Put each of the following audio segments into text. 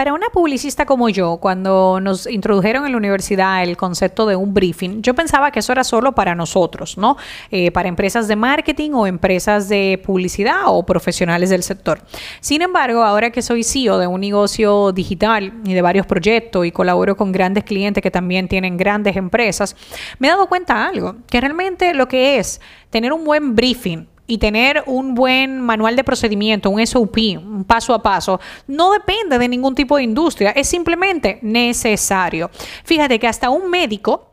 Para una publicista como yo, cuando nos introdujeron en la universidad el concepto de un briefing, yo pensaba que eso era solo para nosotros, ¿no? Eh, para empresas de marketing o empresas de publicidad o profesionales del sector. Sin embargo, ahora que soy CEO de un negocio digital y de varios proyectos y colaboro con grandes clientes que también tienen grandes empresas, me he dado cuenta de algo, que realmente lo que es tener un buen briefing y tener un buen manual de procedimiento, un SOP, un paso a paso, no depende de ningún tipo de industria, es simplemente necesario. Fíjate que hasta un médico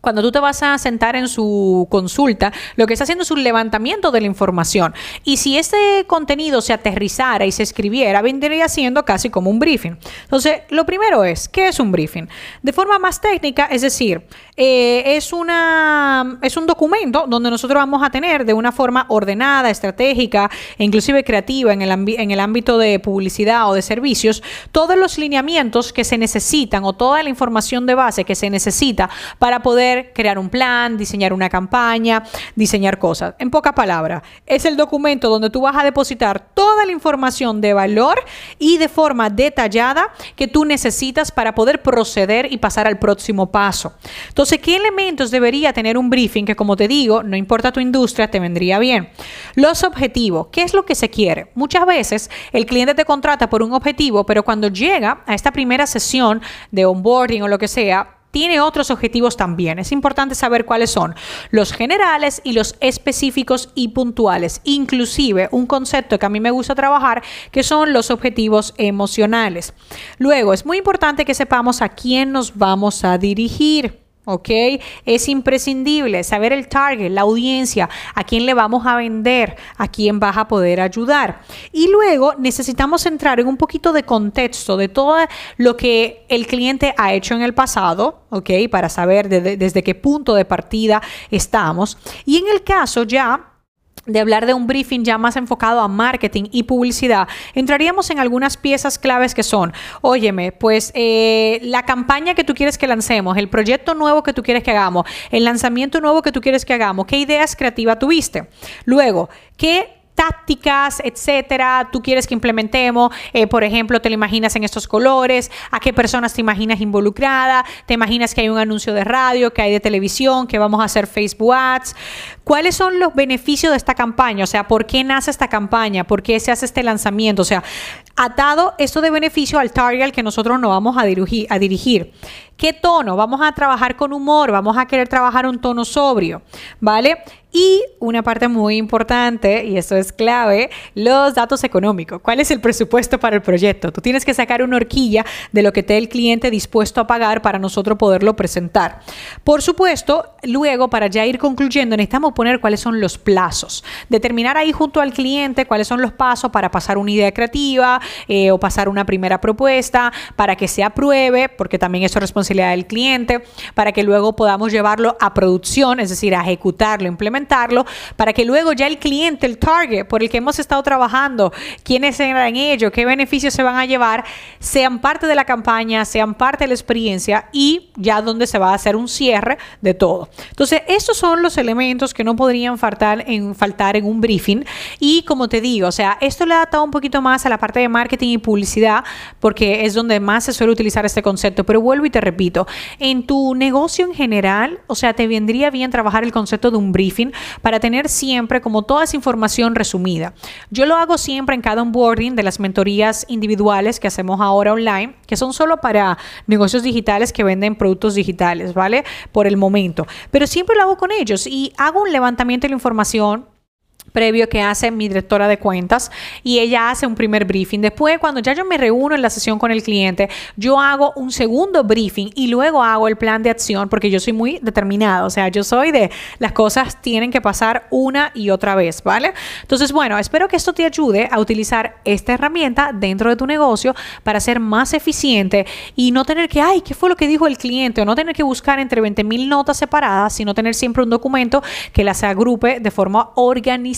cuando tú te vas a sentar en su consulta, lo que está haciendo es un levantamiento de la información. Y si este contenido se aterrizara y se escribiera, vendría siendo casi como un briefing. Entonces, lo primero es, ¿qué es un briefing? De forma más técnica, es decir, eh, es, una, es un documento donde nosotros vamos a tener de una forma ordenada, estratégica e inclusive creativa en el, en el ámbito de publicidad o de servicios, todos los lineamientos que se necesitan o toda la información de base que se necesita para poder crear un plan, diseñar una campaña, diseñar cosas. En pocas palabras, es el documento donde tú vas a depositar toda la información de valor y de forma detallada que tú necesitas para poder proceder y pasar al próximo paso. Entonces, ¿qué elementos debería tener un briefing que, como te digo, no importa tu industria, te vendría bien? Los objetivos, ¿qué es lo que se quiere? Muchas veces el cliente te contrata por un objetivo, pero cuando llega a esta primera sesión de onboarding o lo que sea, tiene otros objetivos también. Es importante saber cuáles son los generales y los específicos y puntuales. Inclusive un concepto que a mí me gusta trabajar, que son los objetivos emocionales. Luego, es muy importante que sepamos a quién nos vamos a dirigir. ¿Ok? Es imprescindible saber el target, la audiencia, a quién le vamos a vender, a quién vas a poder ayudar. Y luego necesitamos entrar en un poquito de contexto de todo lo que el cliente ha hecho en el pasado, ¿ok? Para saber desde qué punto de partida estamos. Y en el caso ya de hablar de un briefing ya más enfocado a marketing y publicidad, entraríamos en algunas piezas claves que son, óyeme, pues eh, la campaña que tú quieres que lancemos, el proyecto nuevo que tú quieres que hagamos, el lanzamiento nuevo que tú quieres que hagamos, qué ideas creativas tuviste. Luego, qué tácticas, etcétera, tú quieres que implementemos, eh, por ejemplo, te lo imaginas en estos colores, a qué personas te imaginas involucrada, te imaginas que hay un anuncio de radio, que hay de televisión, que vamos a hacer Facebook Ads, cuáles son los beneficios de esta campaña, o sea, por qué nace esta campaña, por qué se hace este lanzamiento, o sea, atado esto de beneficio al target que nosotros nos vamos a dirigir, a dirigir. ¿Qué tono? Vamos a trabajar con humor, vamos a querer trabajar un tono sobrio, ¿vale? Y una parte muy importante, y esto es clave, los datos económicos. ¿Cuál es el presupuesto para el proyecto? Tú tienes que sacar una horquilla de lo que esté el cliente dispuesto a pagar para nosotros poderlo presentar. Por supuesto, luego, para ya ir concluyendo, necesitamos poner cuáles son los plazos. Determinar ahí junto al cliente cuáles son los pasos para pasar una idea creativa eh, o pasar una primera propuesta, para que se apruebe, porque también eso es responsabilidad del cliente, para que luego podamos llevarlo a producción, es decir, a ejecutarlo, implementarlo para que luego ya el cliente, el target por el que hemos estado trabajando, quiénes eran ellos, qué beneficios se van a llevar, sean parte de la campaña, sean parte de la experiencia y ya donde se va a hacer un cierre de todo. Entonces, estos son los elementos que no podrían faltar en, faltar en un briefing y como te digo, o sea, esto le ha dado un poquito más a la parte de marketing y publicidad porque es donde más se suele utilizar este concepto, pero vuelvo y te repito, en tu negocio en general, o sea, te vendría bien trabajar el concepto de un briefing para tener siempre como toda esa información resumida. Yo lo hago siempre en cada onboarding de las mentorías individuales que hacemos ahora online, que son solo para negocios digitales que venden productos digitales, ¿vale? Por el momento. Pero siempre lo hago con ellos y hago un levantamiento de la información previo que hace mi directora de cuentas y ella hace un primer briefing. Después, cuando ya yo me reúno en la sesión con el cliente, yo hago un segundo briefing y luego hago el plan de acción porque yo soy muy determinada. O sea, yo soy de las cosas tienen que pasar una y otra vez, ¿vale? Entonces, bueno, espero que esto te ayude a utilizar esta herramienta dentro de tu negocio para ser más eficiente y no tener que, ay, ¿qué fue lo que dijo el cliente? O no tener que buscar entre 20 mil notas separadas, sino tener siempre un documento que las agrupe de forma organizada.